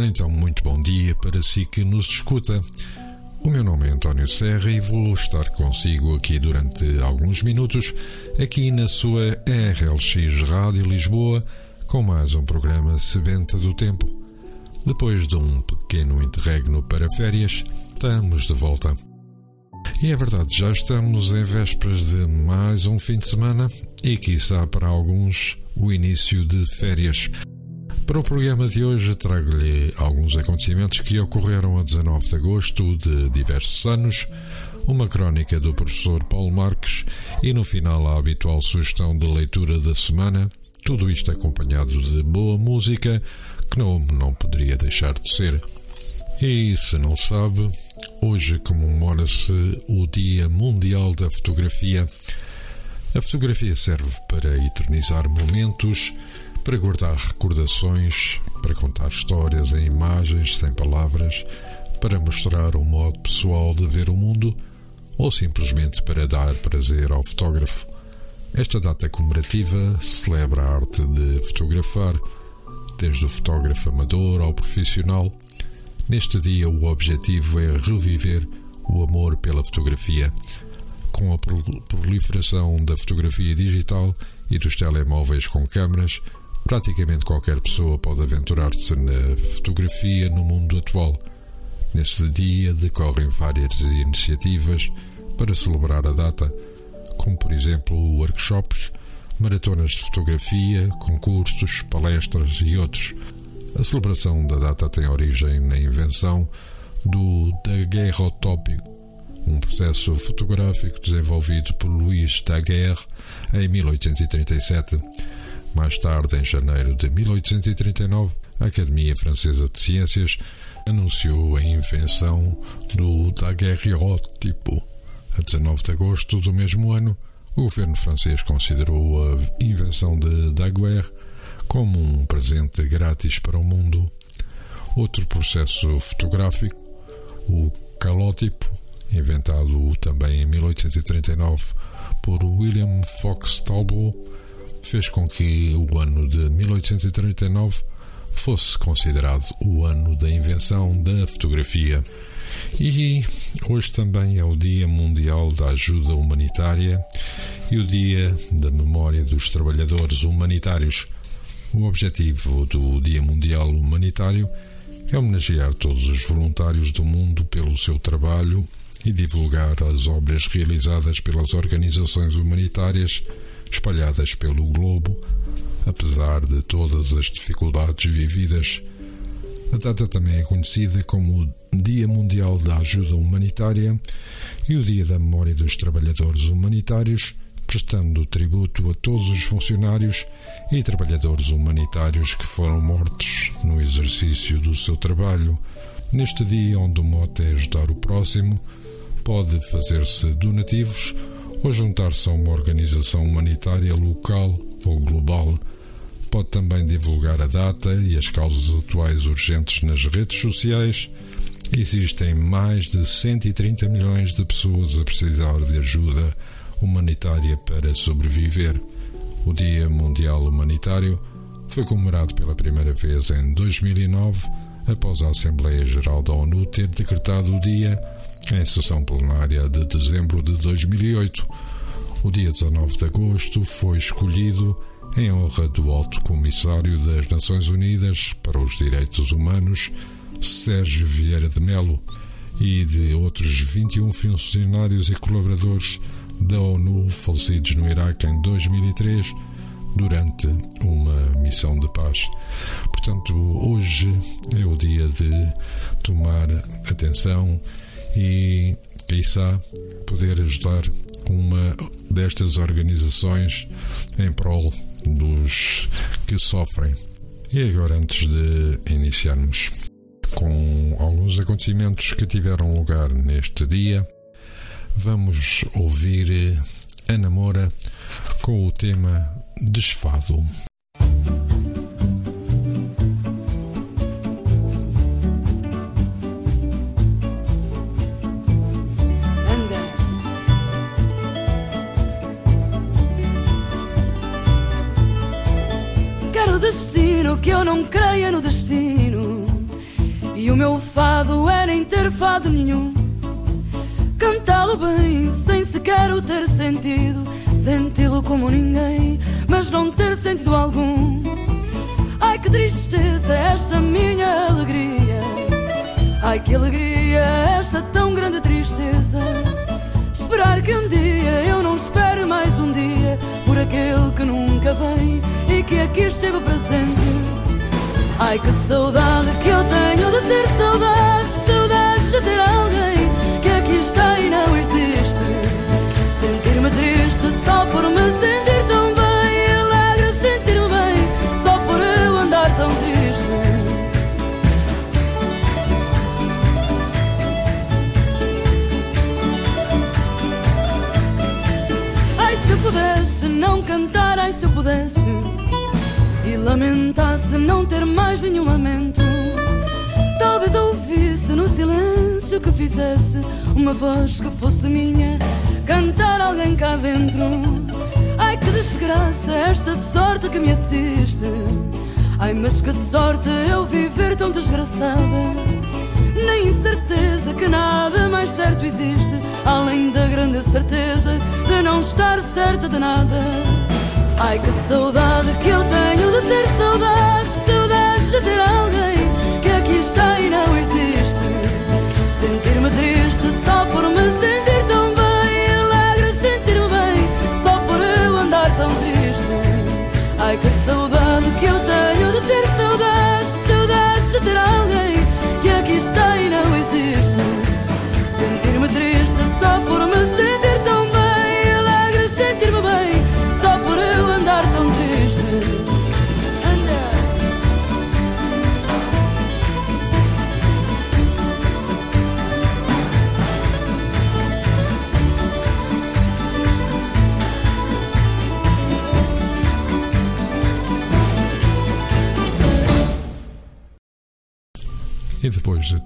Ora então, muito bom dia para si que nos escuta. O meu nome é António Serra e vou estar consigo aqui durante alguns minutos, aqui na sua RLX Rádio Lisboa, com mais um programa Sebenta do Tempo. Depois de um pequeno interregno para férias, estamos de volta. E é verdade, já estamos em vésperas de mais um fim de semana e, quiçá para alguns, o início de férias. Para o programa de hoje, trago-lhe alguns acontecimentos que ocorreram a 19 de agosto de diversos anos, uma crónica do professor Paulo Marques e, no final, a habitual sugestão de leitura da semana. Tudo isto acompanhado de boa música, que não, não poderia deixar de ser. E se não sabe, hoje comemora-se o Dia Mundial da Fotografia. A fotografia serve para eternizar momentos para guardar recordações, para contar histórias em imagens sem palavras, para mostrar um modo pessoal de ver o mundo ou simplesmente para dar prazer ao fotógrafo. Esta data comemorativa celebra a arte de fotografar, desde o fotógrafo amador ao profissional. Neste dia, o objetivo é reviver o amor pela fotografia. Com a proliferação da fotografia digital e dos telemóveis com câmaras, Praticamente qualquer pessoa pode aventurar-se na fotografia no mundo atual. Neste dia decorrem várias iniciativas para celebrar a data, como por exemplo workshops, maratonas de fotografia, concursos, palestras e outros. A celebração da data tem origem na invenção do daguerreotópico, um processo fotográfico desenvolvido por Louis Daguerre em 1837 mais tarde, em janeiro de 1839, a Academia Francesa de Ciências anunciou a invenção do daguerreotipo. A 19 de agosto do mesmo ano, o governo francês considerou a invenção de Daguerre como um presente grátis para o mundo. Outro processo fotográfico, o calótipo, inventado também em 1839 por William Fox Talbot, fez com que o ano de 1839 fosse considerado o ano da invenção da fotografia. E hoje também é o Dia Mundial da Ajuda Humanitária e o Dia da Memória dos Trabalhadores Humanitários. O objetivo do Dia Mundial Humanitário é homenagear todos os voluntários do mundo pelo seu trabalho e divulgar as obras realizadas pelas organizações humanitárias espalhadas pelo globo, apesar de todas as dificuldades vividas. A data também é conhecida como o Dia Mundial da Ajuda Humanitária e o Dia da Memória dos Trabalhadores Humanitários, prestando tributo a todos os funcionários e trabalhadores humanitários que foram mortos no exercício do seu trabalho. Neste dia, onde o mote é ajudar o próximo, pode fazer-se donativos ou juntar-se a uma organização humanitária local ou global. Pode também divulgar a data e as causas atuais urgentes nas redes sociais. Existem mais de 130 milhões de pessoas a precisar de ajuda humanitária para sobreviver. O Dia Mundial Humanitário foi comemorado pela primeira vez em 2009, após a Assembleia Geral da ONU ter decretado o dia em sessão plenária de dezembro de 2008. O dia 19 de agosto foi escolhido em honra do Alto Comissário das Nações Unidas para os Direitos Humanos, Sérgio Vieira de Melo, e de outros 21 funcionários e colaboradores da ONU falecidos no Iraque em 2003 durante uma missão de paz. Portanto, hoje é o dia de tomar atenção e quiçá, poder ajudar uma destas organizações em prol dos que sofrem. E agora, antes de iniciarmos com alguns acontecimentos que tiveram lugar neste dia, vamos ouvir a namora com o tema Desfado. Que eu não creia no destino. E o meu fado é nem ter fado nenhum. Cantá-lo bem, sem sequer o ter sentido. Senti-lo como ninguém, mas não ter sentido algum. Ai que tristeza esta minha alegria. Ai que alegria esta tão grande tristeza. Esperar que um dia eu não espere mais um dia por aquele que nunca vem e que aqui esteve presente. Ai que saudade que eu tenho de ter saudade, saudades de ter alguém que aqui está e não existe. Sentir-me triste só por me sentir tão bem, alegre sentir-me bem só por eu andar tão triste. Ai se eu pudesse não cantar, ai se eu pudesse lamentasse não ter mais nenhum lamento. Talvez ouvisse no silêncio que fizesse uma voz que fosse minha, cantar alguém cá dentro. Ai que desgraça esta sorte que me assiste. Ai mas que sorte eu viver tão desgraçada. Na incerteza que nada mais certo existe, além da grande certeza de não estar certa de nada. Ai que saudade que eu tenho de ter saudade, saudades de ter alguém que aqui está e não existe. Sentir-me triste só por me sentir tão bem, alegre sentir-me bem só por eu andar tão triste. Ai que saudade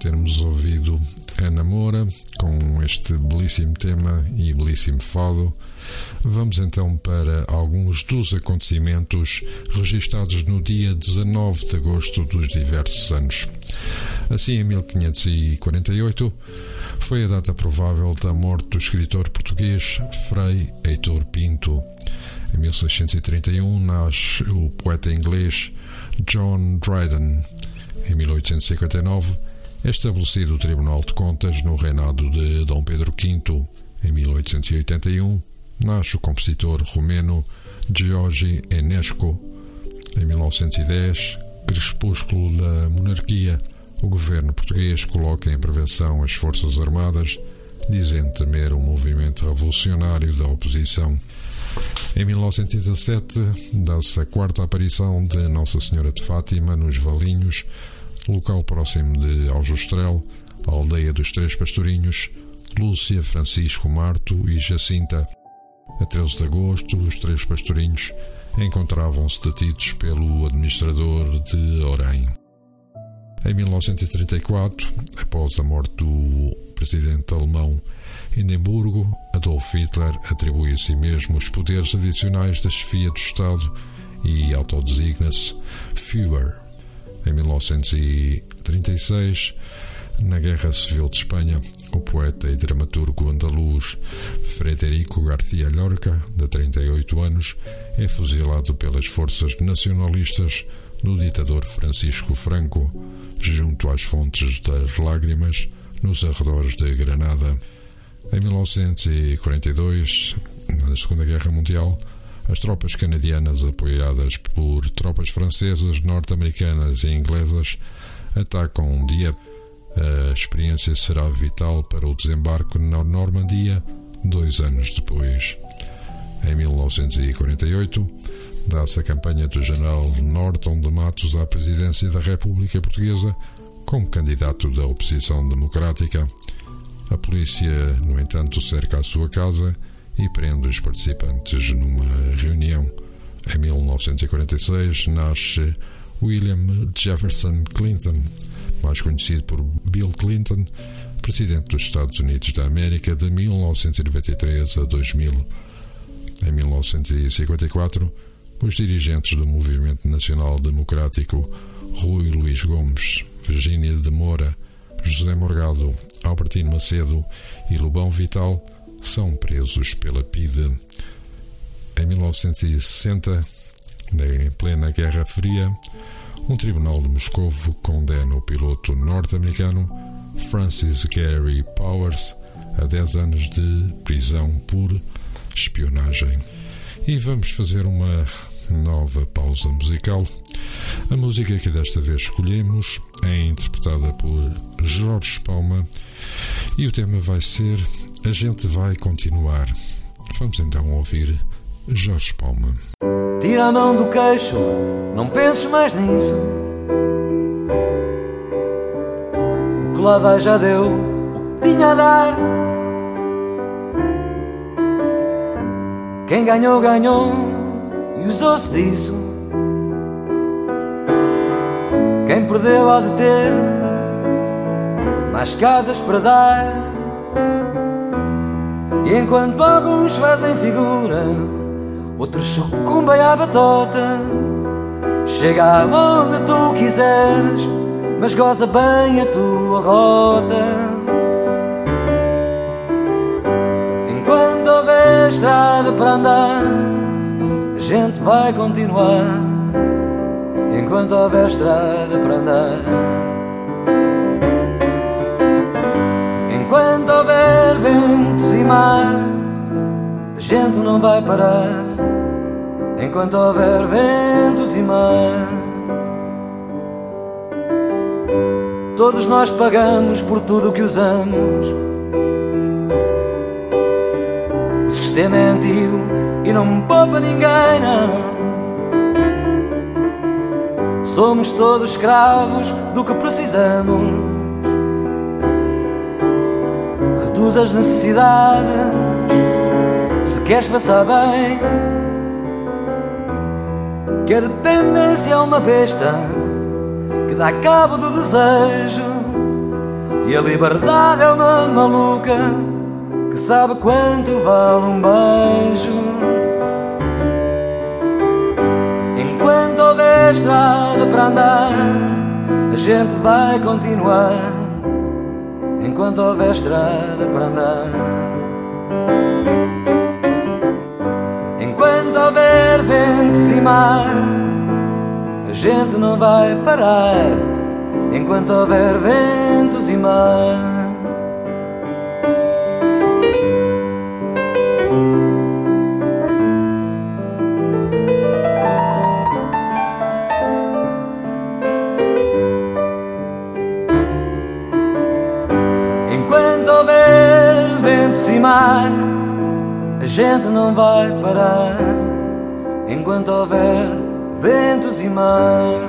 termos ouvido a namora com este belíssimo tema e belíssimo fado, vamos então para alguns dos acontecimentos registados no dia 19 de agosto dos diversos anos. Assim, em 1548, foi a data provável da morte do escritor português Frei Heitor Pinto. Em 1631 nasce o poeta inglês John Dryden. Em 1859 é estabelecido o Tribunal de Contas no reinado de Dom Pedro V. Em 1881 nasce o compositor romeno Georgi Enesco. Em 1910, crepúsculo da monarquia, o governo português coloca em prevenção as Forças Armadas, dizendo temer um movimento revolucionário da oposição. Em 1917, dá-se a quarta aparição de Nossa Senhora de Fátima nos Valinhos, local próximo de Aljustrel, a aldeia dos Três Pastorinhos, Lúcia, Francisco, Marto e Jacinta. A 13 de agosto, os Três Pastorinhos encontravam-se detidos pelo administrador de Orém. Em 1934, após a morte do presidente alemão Hindenburgo, Adolf Hitler atribui a si mesmo os poderes adicionais da chefia do Estado e autodesigna-se Führer. Em 1936, na Guerra Civil de Espanha, o poeta e dramaturgo andaluz Frederico García Lorca, de 38 anos, é fuzilado pelas forças nacionalistas do ditador Francisco Franco, junto às fontes das lágrimas, nos arredores de Granada. Em 1942, na Segunda Guerra Mundial, as tropas canadianas, apoiadas por tropas francesas, norte-americanas e inglesas, atacam Dieppe, A experiência será vital para o desembarque na Normandia dois anos depois. Em 1948, dá-se a campanha do general Norton de Matos à presidência da República Portuguesa como candidato da oposição democrática. A polícia, no entanto, cerca a sua casa e prende os participantes numa reunião. Em 1946 nasce William Jefferson Clinton, mais conhecido por Bill Clinton, presidente dos Estados Unidos da América de 1993 a 2000. Em 1954, os dirigentes do Movimento Nacional Democrático Rui Luís Gomes, Virgínia de Moura, José Morgado, Albertino Macedo e Lubão Vital são presos pela PIDE. Em 1960, em plena Guerra Fria, um tribunal de Moscou condena o piloto norte-americano Francis Gary Powers a 10 anos de prisão por espionagem. E vamos fazer uma nova pausa musical. A música que desta vez escolhemos é interpretada por Jorge Palma e o tema vai ser A gente vai continuar. Vamos então ouvir Jorge Palma. Tira a mão do queixo, não penses mais nisso. O que lá vai já deu o que tinha a dar. Quem ganhou, ganhou e usou-se disso. Quem perdeu há de ter mais escadas para dar. E enquanto alguns fazem figura, outros sucumbem à batota. Chega aonde tu quiseres, mas goza bem a tua rota. Enquanto houver estrada para andar, a gente vai continuar. Enquanto houver estrada para andar. Ventos e mar, a gente não vai parar. Enquanto houver ventos e mar, todos nós pagamos por tudo o que usamos. O sistema é antigo e não poupa ninguém, não. Somos todos escravos do que precisamos. Reduz as necessidades se queres passar bem. Que a dependência é uma besta que dá cabo do desejo. E a liberdade é uma maluca que sabe quanto vale um beijo. Enquanto houver estrada para andar, a gente vai continuar. Enquanto houver estrada para andar. Enquanto houver ventos e mar, a gente não vai parar. Enquanto houver ventos e mar. Gente não vai parar. Enquanto houver ventos e mar.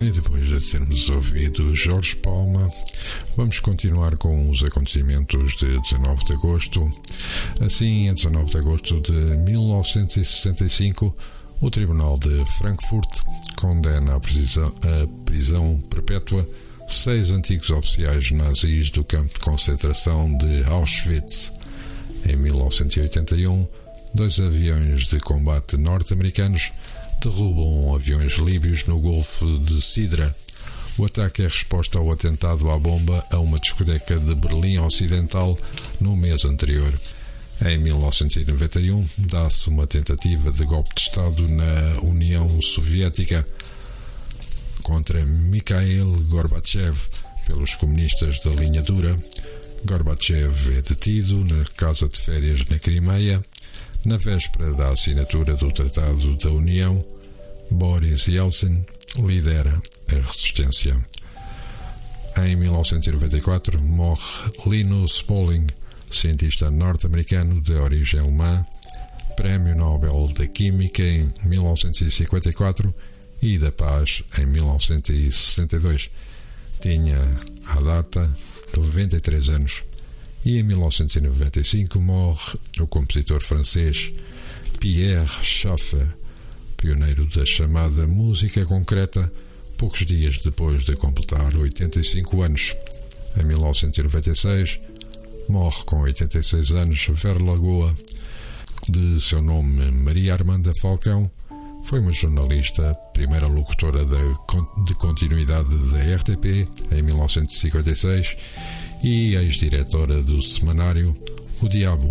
E depois de termos ouvido Jorge Palma, vamos continuar com os acontecimentos de 19 de agosto. Assim, em 19 de agosto de 1965, o Tribunal de Frankfurt condena a prisão, prisão perpétua seis antigos oficiais nazis do campo de concentração de Auschwitz. Em 1981, dois aviões de combate norte-americanos derrubam aviões líbios no Golfo de Sidra. O ataque é resposta ao atentado à bomba a uma discoteca de Berlim Ocidental no mês anterior. Em 1991, dá-se uma tentativa de golpe de Estado na União Soviética contra Mikhail Gorbachev pelos comunistas da linha dura. Gorbachev é detido na casa de férias na Crimeia. Na véspera da assinatura do Tratado da União, Boris Yeltsin lidera a resistência. Em 1994 morre Linus Pauling, cientista norte-americano de origem alemã, Prémio Nobel da Química em 1954 e da Paz em 1962. Tinha, à data, 93 anos. E em 1995 morre o compositor francês Pierre Schaeffer, pioneiro da chamada música concreta, poucos dias depois de completar 85 anos. Em 1996, morre com 86 anos Ver Lagoa, de seu nome Maria Armanda Falcão, foi uma jornalista, primeira locutora de continuidade da RTP em 1956 e ex-diretora do semanário O Diabo.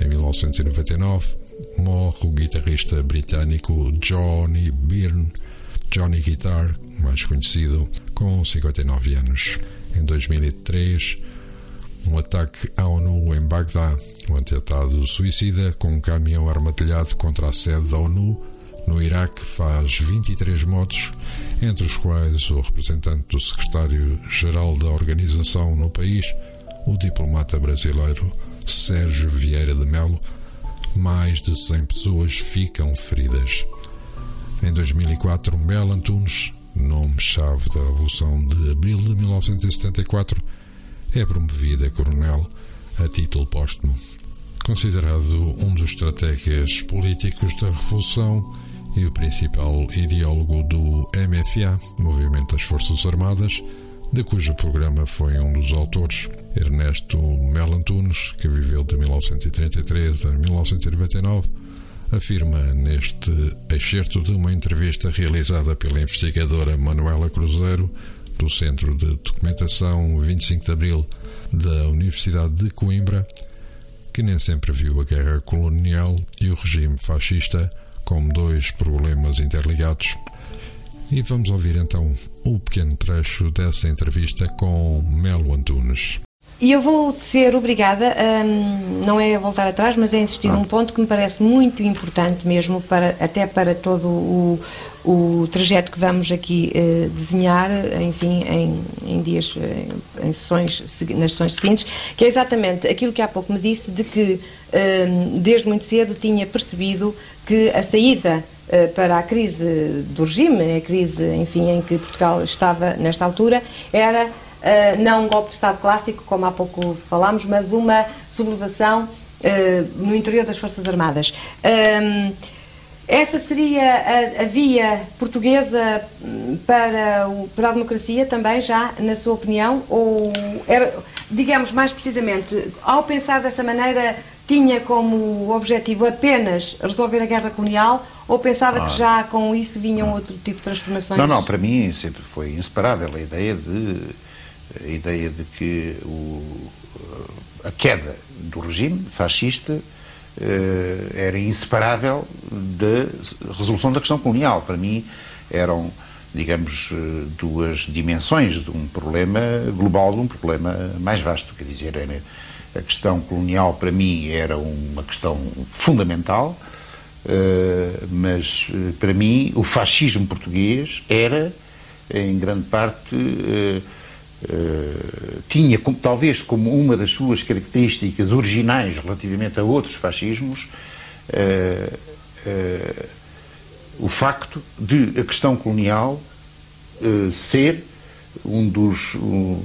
Em 1999, morre o guitarrista britânico Johnny Byrne, Johnny Guitar, mais conhecido, com 59 anos. Em 2003, um ataque à ONU em Bagdá, um atentado suicida com um caminhão armadilhado contra a sede da ONU no Iraque faz 23 mortos, entre os quais o representante do secretário-geral da organização no país, o diplomata brasileiro Sérgio Vieira de Melo. Mais de 100 pessoas ficam feridas. Em 2004, Mel Antunes, nome-chave da Revolução de Abril de 1974, é promovida coronel a título póstumo. Considerado um dos estrategas políticos da Revolução e o principal ideólogo do MFA, Movimento das Forças Armadas, de cujo programa foi um dos autores, Ernesto Melantunes, que viveu de 1933 a 1999, afirma neste excerto de uma entrevista realizada pela investigadora Manuela Cruzeiro, do Centro de Documentação 25 de Abril da Universidade de Coimbra, que nem sempre viu a guerra colonial e o regime fascista como dois problemas interligados. E vamos ouvir então o pequeno trecho dessa entrevista com Melo Antunes. E eu vou ser obrigada, a, não é a voltar atrás, mas a insistir num ponto que me parece muito importante mesmo, para, até para todo o, o trajeto que vamos aqui eh, desenhar, enfim, em, em dias, em, em sessões, nas sessões seguintes, que é exatamente aquilo que há pouco me disse, de que eh, desde muito cedo tinha percebido que a saída eh, para a crise do regime, a crise, enfim, em que Portugal estava nesta altura, era uh, não um golpe de Estado clássico, como há pouco falámos, mas uma sublevação uh, no interior das Forças Armadas. Um, essa seria a, a, via portuguesa hum, para, o, para a democracia também, já, na sua opinião? Ou, era, digamos mais precisamente, ao pensar dessa maneira, tinha como objetivo apenas resolver a guerra colonial ou pensava ah. que já com isso vinham outro tipo de transformações? Não, não, para mim sempre foi inseparável a ideia de a ideia de que o, a queda do regime fascista uh, era inseparável da resolução da questão colonial. Para mim, eram, digamos, eh, duas dimensões de um problema global, de um problema mais vasto. Quer dizer, era, a questão colonial, para mim, era uma questão fundamental. Mas para mim o fascismo português era em grande parte Uh, tinha, como, talvez como uma das suas características originais relativamente a outros fascismos, uh, uh, o facto de a questão colonial ser um dos, um,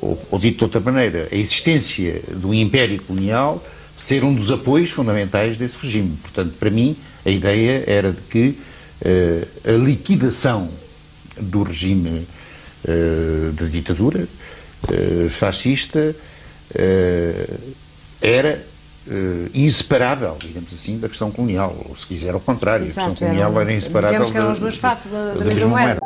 ou, ou, dito de outra maneira, a existência do império colonial ser um dos apoios fundamentais desse regime. Portanto, para mim, a ideia era de que a liquidação do regime eh, da ditadura eh, fascista eh, era inseparável, digamos assim, da questão colonial, ou se quiser ao contrário, Exato, a questão colonial era, era inseparável digamos que eram as duas faces da, da, da mesma moeda.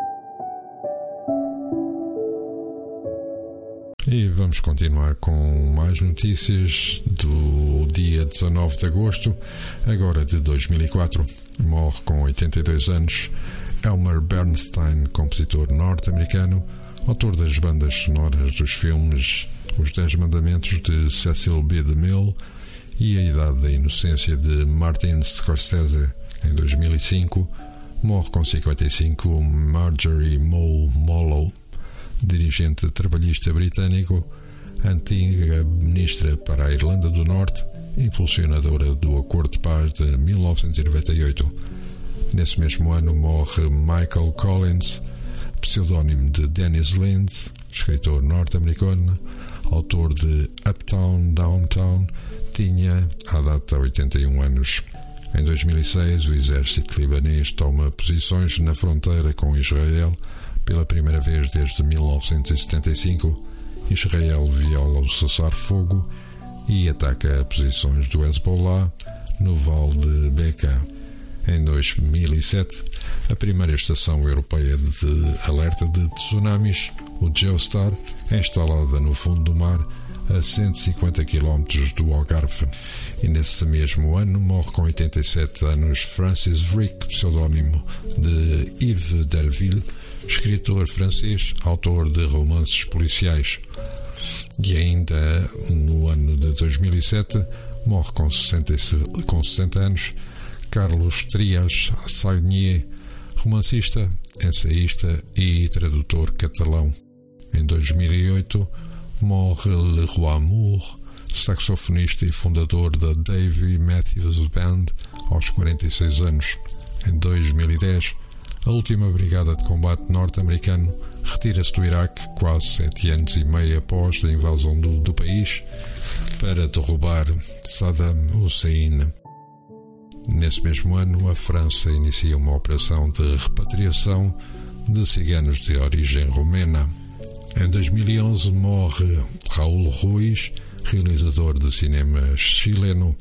E vamos continuar com mais notícias do dia 19 de agosto, agora de 2004. Morre com 82 anos Elmer Bernstein, compositor norte-americano, autor das bandas sonoras dos filmes Os Dez Mandamentos de Cecil B. DeMille e A Idade da Inocência de Martin Scorsese em 2005, morre com 55 Marjorie Moe Mollow, dirigente trabalhista britânico, antiga ministra para a Irlanda do Norte, impulsionadora do Acordo de Paz de 1998. Nesse mesmo ano morre Michael Collins, pseudónimo de Dennis Linds, escritor norte-americano, autor de Uptown Downtown, tinha à data 81 anos. Em 2006, o exército libanês toma posições na fronteira com Israel pela primeira vez desde 1975. Israel viola o cessar-fogo e ataca posições do Hezbollah no Vale de Bekaa. Em 2007, a primeira estação europeia de alerta de tsunamis, o Geostar, é instalada no fundo do mar a 150 km do Algarve. E nesse mesmo ano morre com 87 anos Francis Rick, pseudónimo de Yves Delville, escritor francês, autor de romances policiais. E ainda no ano de 2007 morre com 60, com 60 anos Carlos Trias Sagnier, romancista, ensaísta e tradutor catalão. Em 2008 morre Leroy Moore, saxofonista e fundador da Davy Matthews Band, aos 46 anos. Em 2010, a última brigada de combate norte-americano retira-se do Iraque quase sete anos e meio após a invasão do, do país para derrubar Saddam Hussein. Nesse mesmo ano, a França inicia uma operação de repatriação de ciganos de origem romena. Em 2011 morre Raul Ruiz, realizador de cinema chileno.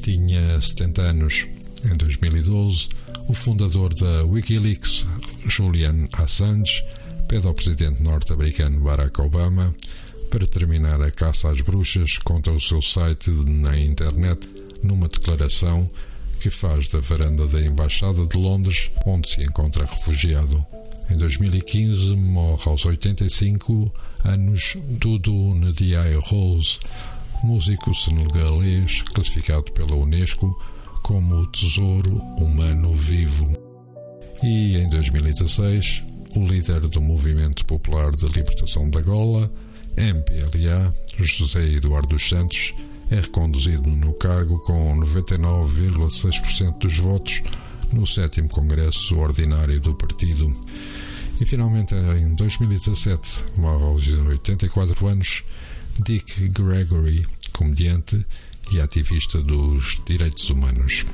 Tinha 70 anos. Em 2012, o fundador da Wikileaks, Julian Assange, pede ao presidente norte-americano Barack Obama para terminar a caça às bruxas contra o seu site na internet numa declaração que faz da varanda da Embaixada de Londres, onde se encontra refugiado. Em 2015 morre aos 85 anos Dudu Ndiaye Rose, músico senegalês classificado pela Unesco como o Tesouro Humano Vivo. E em 2016, o líder do Movimento Popular de Libertação da Gola, MPLA, José Eduardo Santos, é reconduzido no cargo com 99,6% dos votos no 7 Congresso Ordinário do Partido. E finalmente, em 2017, morre aos 84 anos Dick Gregory, comediante e ativista dos direitos humanos.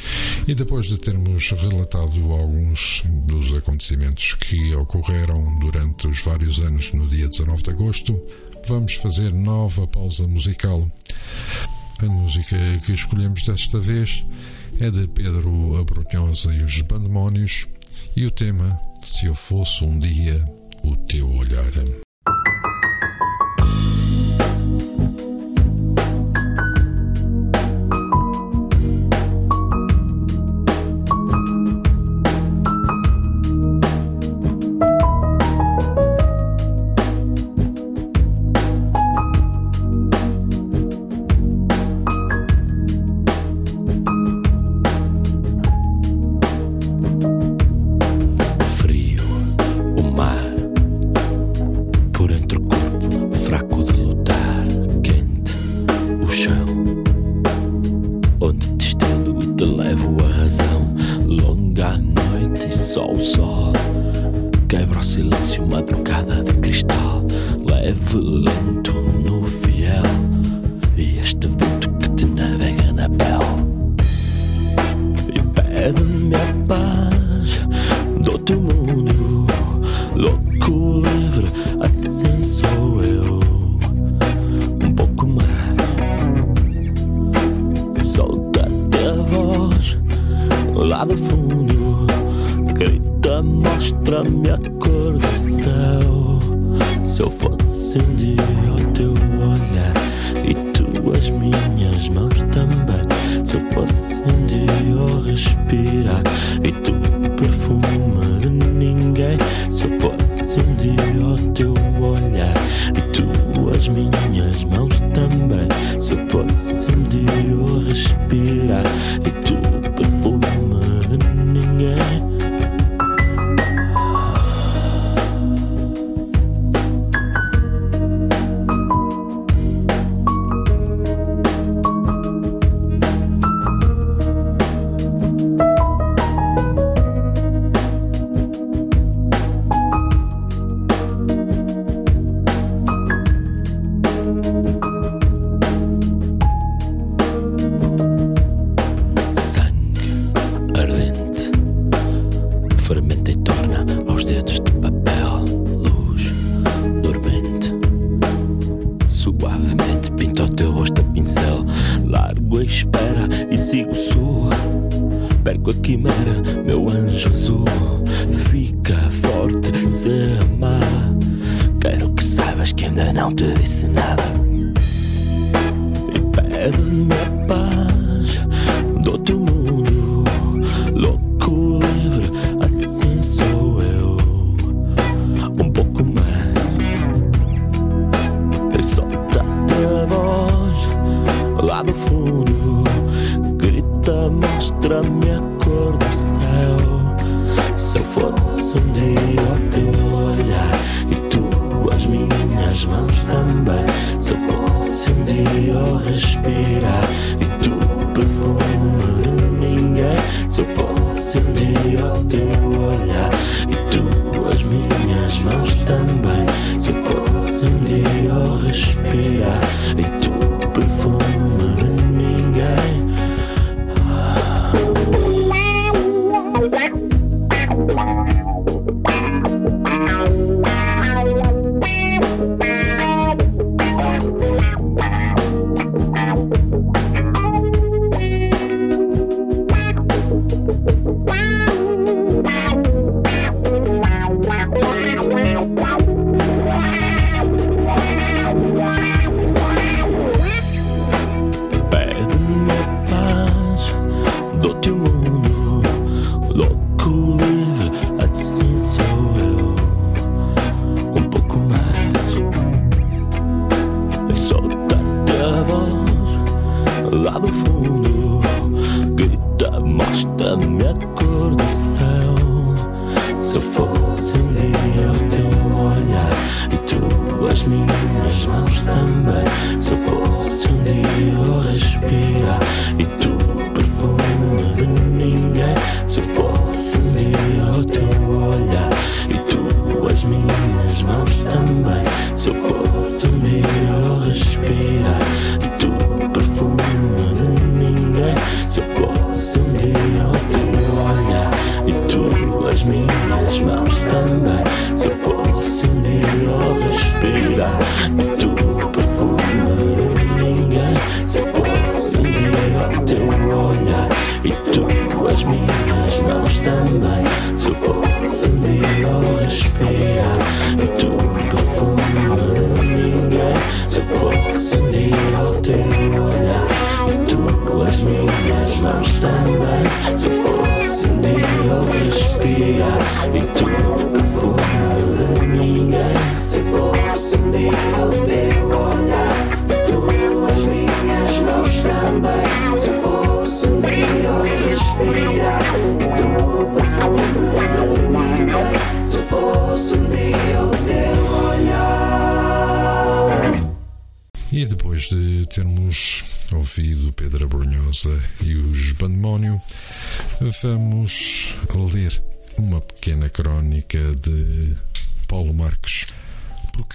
E depois de termos relatado alguns dos acontecimentos que ocorreram durante os vários anos no dia 19 de agosto, vamos fazer nova pausa musical. A música que escolhemos desta vez é de Pedro Abrunhosa e os Bandemónios e o tema Se eu fosse um dia o teu olhar. Dia o teu olhar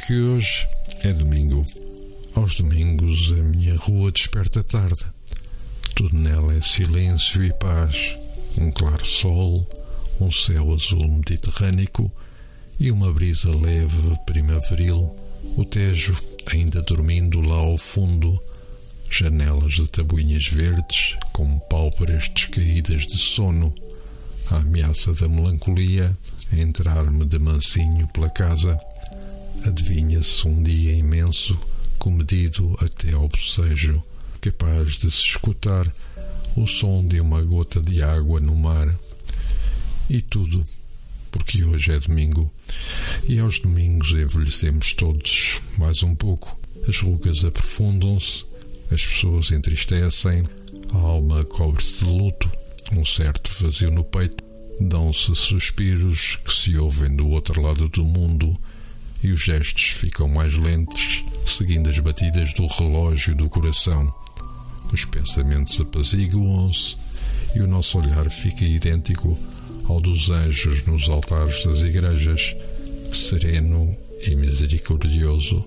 porque hoje é domingo. Aos domingos a minha rua desperta tarde. Tudo nela é silêncio e paz, um claro sol, um céu azul mediterrâneo e uma brisa leve primaveril. O Tejo ainda dormindo lá ao fundo, janelas de tabuinhas verdes com pálpebras descaídas de sono, a ameaça da melancolia a entrar-me de mansinho pela casa. Adivinha-se um dia imenso, comedido até ao bocejo, capaz de se escutar o som de uma gota de água no mar. E tudo porque hoje é domingo. E aos domingos envelhecemos todos mais um pouco. As rugas aprofundam-se, as pessoas entristecem, a alma cobre-se de luto, um certo vazio no peito. Dão-se suspiros que se ouvem do outro lado do mundo e os gestos ficam mais lentos, seguindo as batidas do relógio do coração. Os pensamentos apaziguam-se e o nosso olhar fica idêntico ao dos anjos nos altares das igrejas, sereno e misericordioso.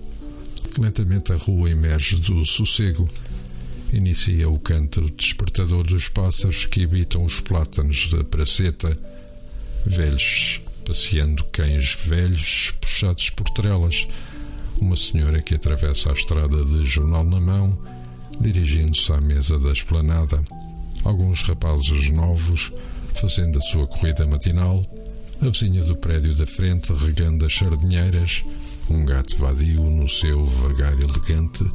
Lentamente a rua emerge do sossego. Inicia o canto despertador dos pássaros que habitam os plátanos da praceta, velhos passeando cães velhos puxados por trelas. Uma senhora que atravessa a estrada de jornal na mão, dirigindo-se à mesa da esplanada. Alguns rapazes novos fazendo a sua corrida matinal, a vizinha do prédio da frente regando as sardinheiras, um gato vadio no seu vagar elegante,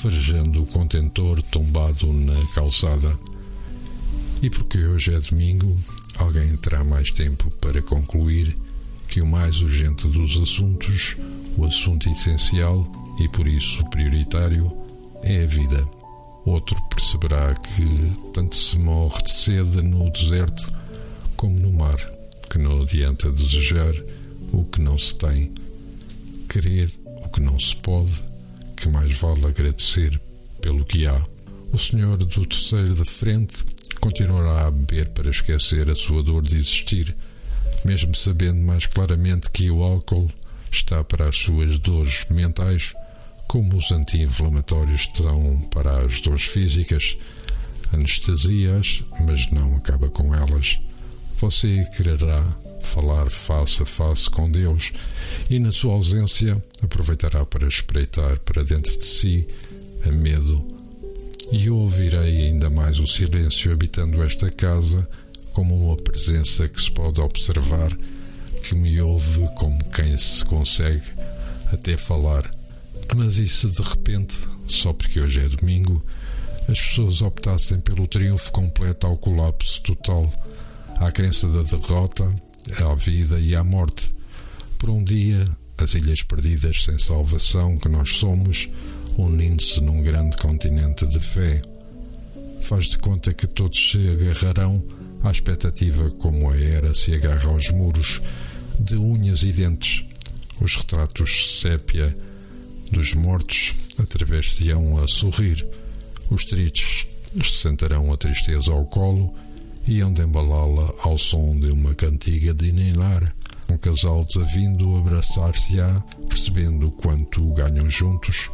farejando o contentor tombado na calçada. E porque hoje é domingo, alguém terá mais tempo para concluir que o mais urgente dos assuntos, o assunto essencial e por isso prioritário, é a vida. Outro perceberá que tanto se morre de sede no deserto como no mar, que não adianta desejar o que não se tem, querer o que não se pode, que mais vale agradecer pelo que há. O senhor do terceiro de frente continuará a beber para esquecer a sua dor de existir, mesmo sabendo mais claramente que o álcool está para as suas dores mentais como os anti-inflamatórios estão para as dores físicas, anestesias, mas não acaba com elas. Você quererá falar face a face com Deus e, na sua ausência, aproveitará para espreitar para dentro de si a medo. E eu ouvirei ainda mais o silêncio habitando esta casa como uma presença que se pode observar, que me ouve como quem se consegue até falar mas e se de repente, só porque hoje é domingo, as pessoas optassem pelo triunfo completo ao colapso total, à crença da derrota, à vida e à morte? Por um dia, as ilhas perdidas sem salvação que nós somos, unindo-se num grande continente de fé. Faz de conta que todos se agarrarão à expectativa como a era se agarra aos muros, de unhas e dentes. Os retratos sépia dos mortos através-te-ão a sorrir. Os tristes sentarão a tristeza ao colo e hão de embalá-la ao som de uma cantiga de ninar. Um casal desavindo abraçar-se-á, percebendo quanto ganham juntos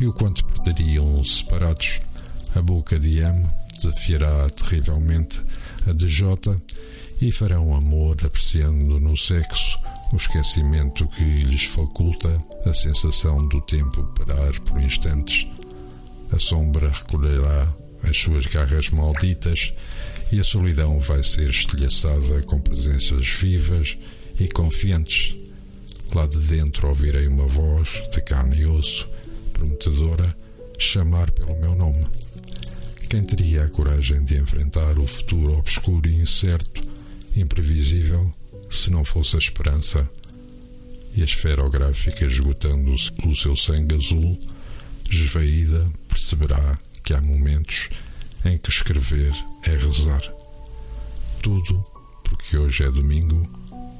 e o quanto perderiam separados. A boca de M desafiará terrivelmente a de J e farão amor apreciando no sexo o esquecimento que lhes faculta a sensação do tempo parar por instantes. A sombra recolherá as suas garras malditas e a solidão vai ser estilhaçada com presenças vivas e confiantes. Lá de dentro ouvirei uma voz de carne e osso, prometedora, chamar pelo meu nome. Quem teria a coragem de enfrentar o futuro obscuro e incerto, imprevisível? se não fosse a esperança e a esferográfica esgotando o seu sangue azul, esvaída, perceberá que há momentos em que escrever é rezar. Tudo porque hoje é domingo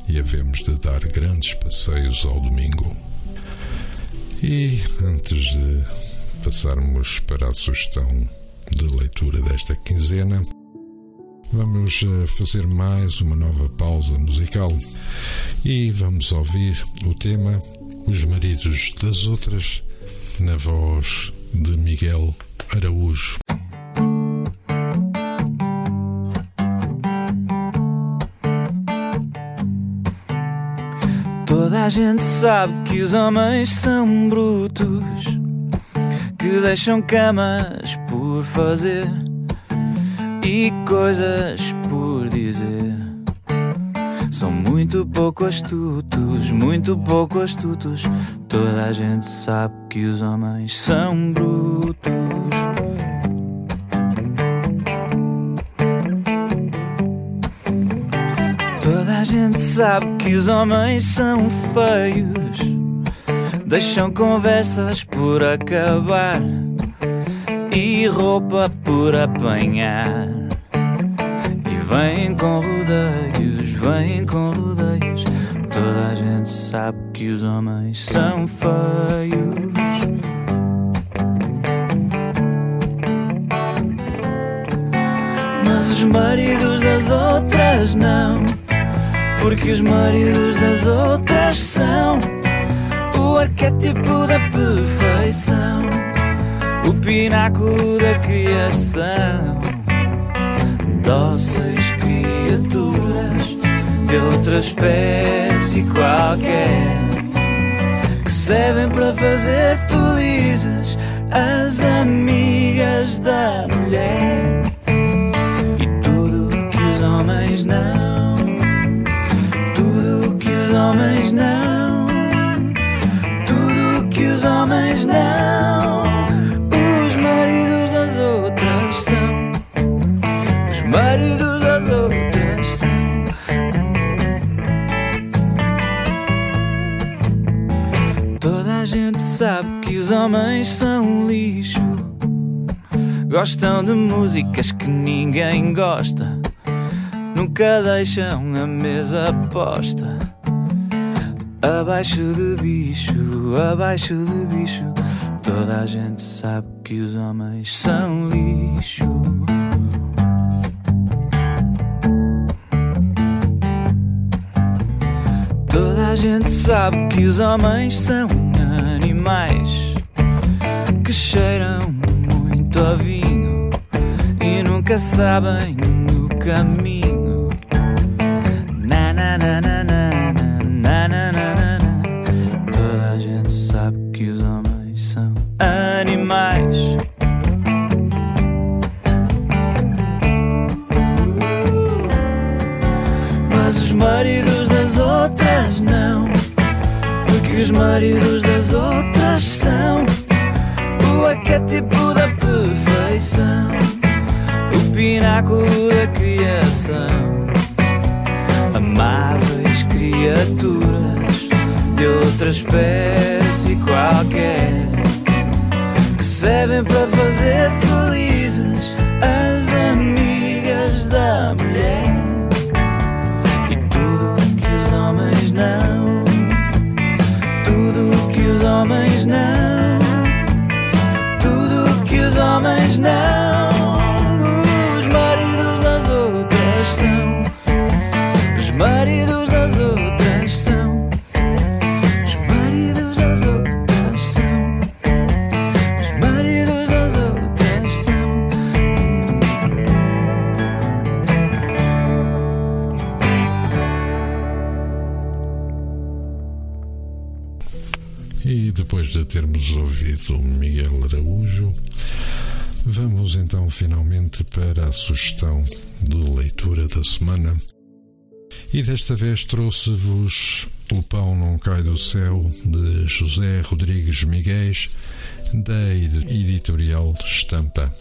e havemos de dar grandes passeios ao domingo. E antes de passarmos para a sugestão de leitura desta quinzena, Vamos eh, fazer mais uma nova pausa musical e vamos ouvir o tema Os Maridos das Outras, na voz de Miguel Araújo. A gente sabe que os homens são brutos, que deixam camas por fazer e coisas por dizer. São muito pouco astutos, muito pouco astutos. Toda a gente sabe que os homens são brutos. Gente sabe que os homens são feios. Deixam conversas por acabar e roupa por apanhar. E vêm com rodeios, vêm com rodeios. Toda a gente sabe que os homens são feios. Mas os maridos das outras não. Porque os maridos das outras são o arquétipo da perfeição o pináculo da criação. Dóceis criaturas de outra espécie qualquer que servem para fazer felizes as amigas da mulher. Homens são lixo. Gostam de músicas que ninguém gosta. Nunca deixam a mesa posta. Abaixo de bicho, abaixo de bicho. Toda a gente sabe que os homens são lixo. Toda a gente sabe que os homens são animais cheiram muito a vinho e nunca sabem o caminho. Semana. E desta vez trouxe-vos O Pão Não Cai do Céu, de José Rodrigues Miguéis, da ed- editorial Estampa.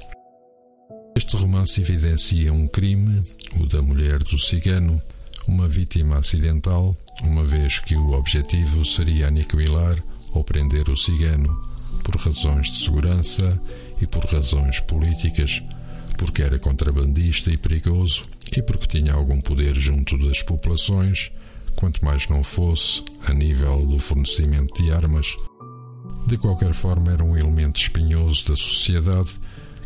Este romance evidencia um crime, o da mulher do cigano, uma vítima acidental, uma vez que o objetivo seria aniquilar ou prender o cigano por razões de segurança e por razões políticas, porque era contrabandista e perigoso e porque tinha algum poder junto das populações, quanto mais não fosse a nível do fornecimento de armas. De qualquer forma, era um elemento espinhoso da sociedade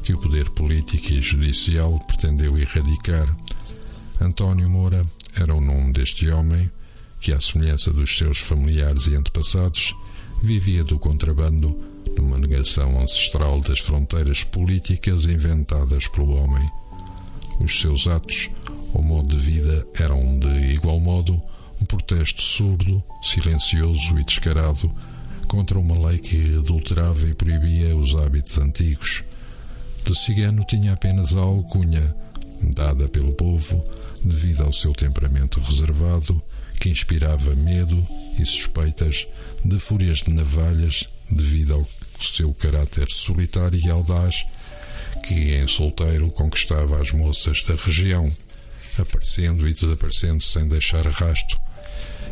que o poder político e judicial pretendeu erradicar. António Moura era o nome deste homem que, à semelhança dos seus familiares e antepassados, vivia do contrabando numa negação ancestral das fronteiras políticas inventadas pelo homem. Os seus atos ou modo de vida eram, de igual modo, um protesto surdo, silencioso e descarado contra uma lei que adulterava e proibia os hábitos antigos. De cigano tinha apenas a alcunha, dada pelo povo devido ao seu temperamento reservado, que inspirava medo e suspeitas de fúrias de navalhas devido ao seu caráter solitário e audaz, que em solteiro conquistava as moças da região, aparecendo e desaparecendo sem deixar rasto.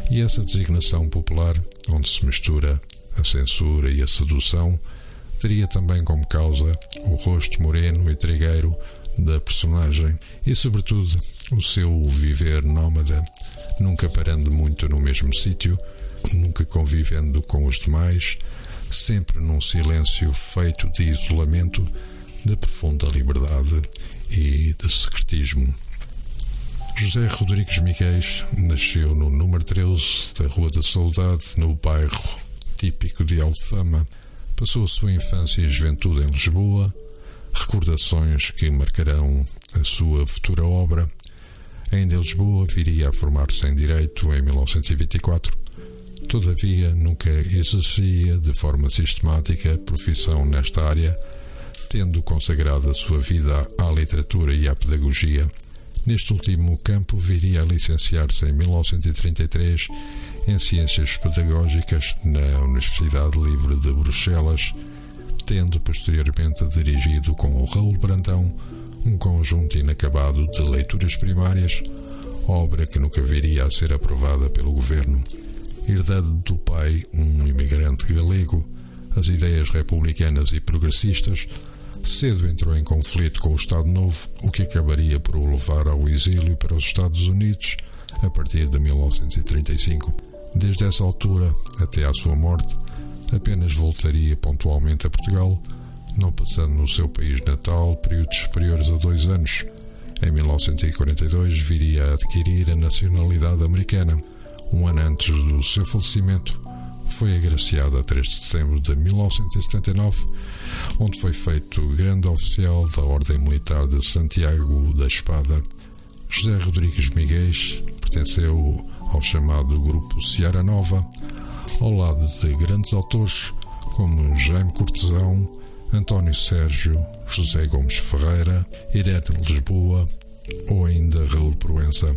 E essa designação popular, onde se mistura a censura e a sedução, teria também como causa o rosto moreno e trigueiro da personagem e, sobretudo, o seu viver nómada, nunca parando muito no mesmo sítio, nunca convivendo com os demais, sempre num silêncio feito de isolamento, de profunda liberdade e de secretismo. José Rodrigues Miguéis nasceu no número 13 da Rua da Saudade, no bairro típico de Alfama. Passou a sua infância e juventude em Lisboa, recordações que marcarão a sua futura obra. Ainda em Lisboa viria a formar-se em Direito em 1924. Todavia, nunca exercia de forma sistemática profissão nesta área, tendo consagrado a sua vida à literatura e à pedagogia. Neste último campo, viria a licenciar-se em 1933 em Ciências Pedagógicas na Universidade Livre de Bruxelas, tendo posteriormente dirigido com o Raul Brandão um conjunto inacabado de leituras primárias, obra que nunca viria a ser aprovada pelo governo. herdado do pai, um imigrante galego, as ideias republicanas e progressistas, cedo entrou em conflito com o Estado Novo, o que acabaria por o levar ao exílio para os Estados Unidos a partir de 1935. Desde essa altura até à sua morte, apenas voltaria pontualmente a Portugal, não passando no seu país natal períodos superiores a dois anos. Em 1942 viria a adquirir a nacionalidade americana. Um ano antes do seu falecimento, foi agraciado a 3 de setembro de 1979, onde foi feito grande oficial da Ordem Militar de Santiago da Espada. José Rodrigues Miguel pertenceu ao chamado Grupo Seara Nova, ao lado de grandes autores como Jaime Cortesão, António Sérgio, José Gomes Ferreira, Irene Lisboa ou ainda Raul Proença.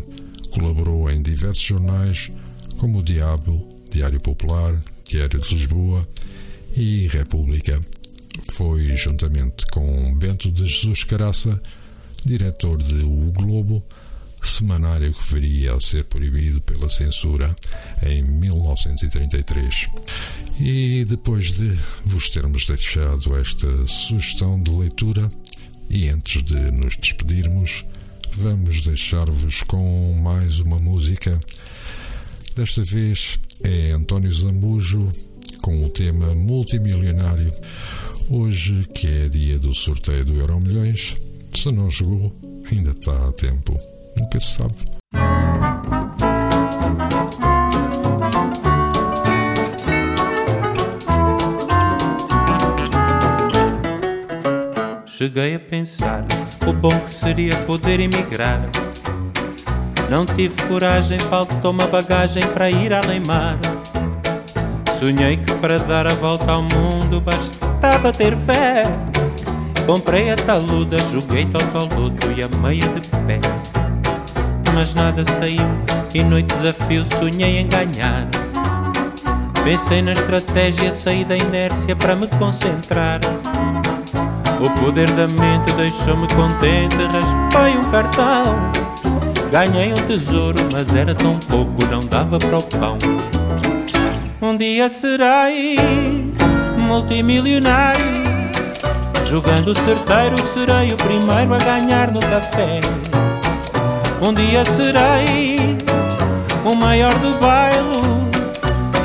Colaborou em diversos jornais como o Diabo, Diário Popular, Diário de Lisboa e República. Foi, juntamente com Bento de Jesus Caraça, diretor de O Globo, semanário que viria a ser proibido pela censura em 1933. E depois de vos termos deixado esta sugestão de leitura, e antes de nos despedirmos, vamos deixar-vos com mais uma música. Desta vez é António Zambujo com o tema Multimilionário. Hoje, que é dia do sorteio do Euro Milhões, se não jogou, ainda está a tempo. Nunca se sabe. Cheguei a pensar o bom que seria poder emigrar. Não tive coragem, faltou-me a bagagem para ir além mar. Sonhei que para dar a volta ao mundo bastava ter fé. Comprei a taluda, joguei totoludo e a meia de pé. Mas nada saiu e noite desafio sonhei em ganhar. Pensei na estratégia, saí da inércia para me concentrar. O poder da mente deixou-me contente, raspei um cartão. Ganhei um tesouro, mas era tão pouco, não dava para o pão. Um dia serei multimilionário. Jogando certeiro, serei o primeiro a ganhar no café. Um dia serei o maior do bairro.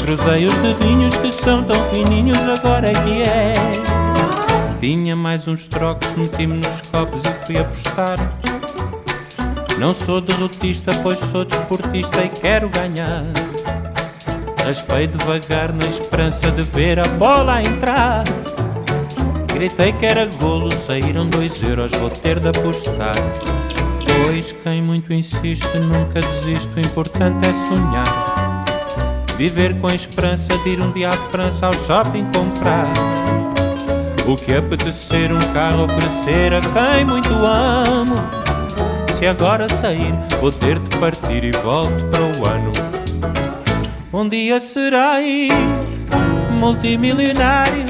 Cruzei os dedinhos que são tão fininhos, agora é que é. Tinha mais uns trocos, meti-me nos copos e fui apostar. Não sou derrotista, pois sou desportista e quero ganhar. Raspei devagar na esperança de ver a bola entrar. Gritei que era golo, saíram dois euros, vou ter de apostar. Pois quem muito insiste nunca desiste, o importante é sonhar. Viver com a esperança de ir um dia à França ao shopping comprar. O que apetecer um carro oferecer a quem muito amo. Se agora sair, vou ter de partir e volto para o ano. Um dia serei multimilionário.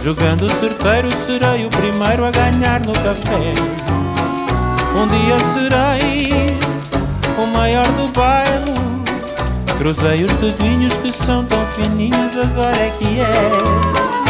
Jogando certeiro, serei o primeiro a ganhar no café. Um dia serei o maior do bairro. Cruzei os dedinhos que são tão fininhos, agora é que é.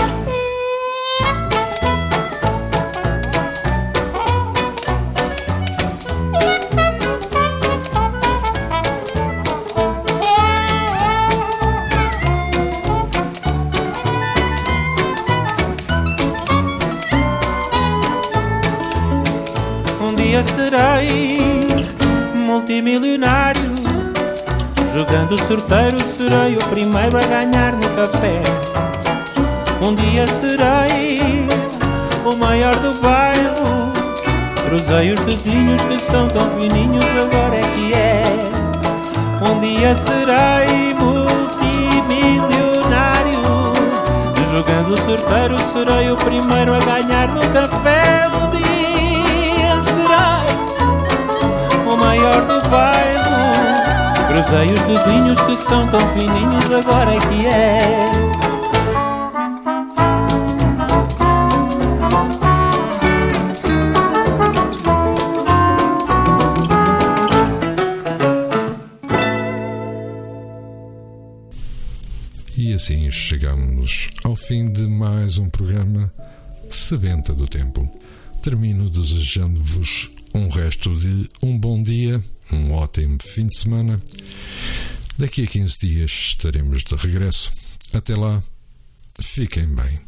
Serei multimilionário. Jogando sorteiro, serei o primeiro a ganhar no café. Um dia serei o maior do bairro. Cruzei os dedinhos que são tão fininhos, agora é que é. Um dia serei multimilionário. Jogando sorteiro, serei o primeiro a ganhar no café. O maior do bairro. Cruzei os dedinhos que são tão fininhos, agora é que é. chegamos ao fim de mais um programa Sebenta do Tempo. Termino desejando-vos um resto de um bom dia, um ótimo fim de semana. Daqui a 15 dias estaremos de regresso. Até lá, fiquem bem.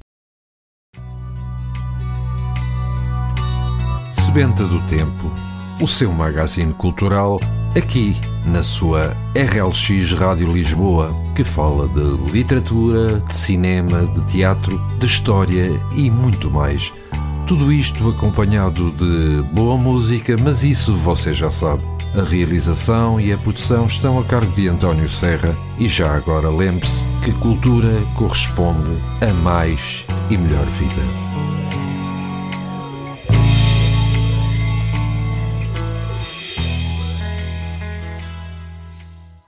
Sebenta do Tempo, o seu magazine cultural, aqui na sua RLX Rádio Lisboa, que fala de literatura, de cinema, de teatro, de história e muito mais. Tudo isto acompanhado de boa música, mas isso você já sabe. A realização e a produção estão a cargo de António Serra e já agora lembre-se que cultura corresponde a mais e melhor vida.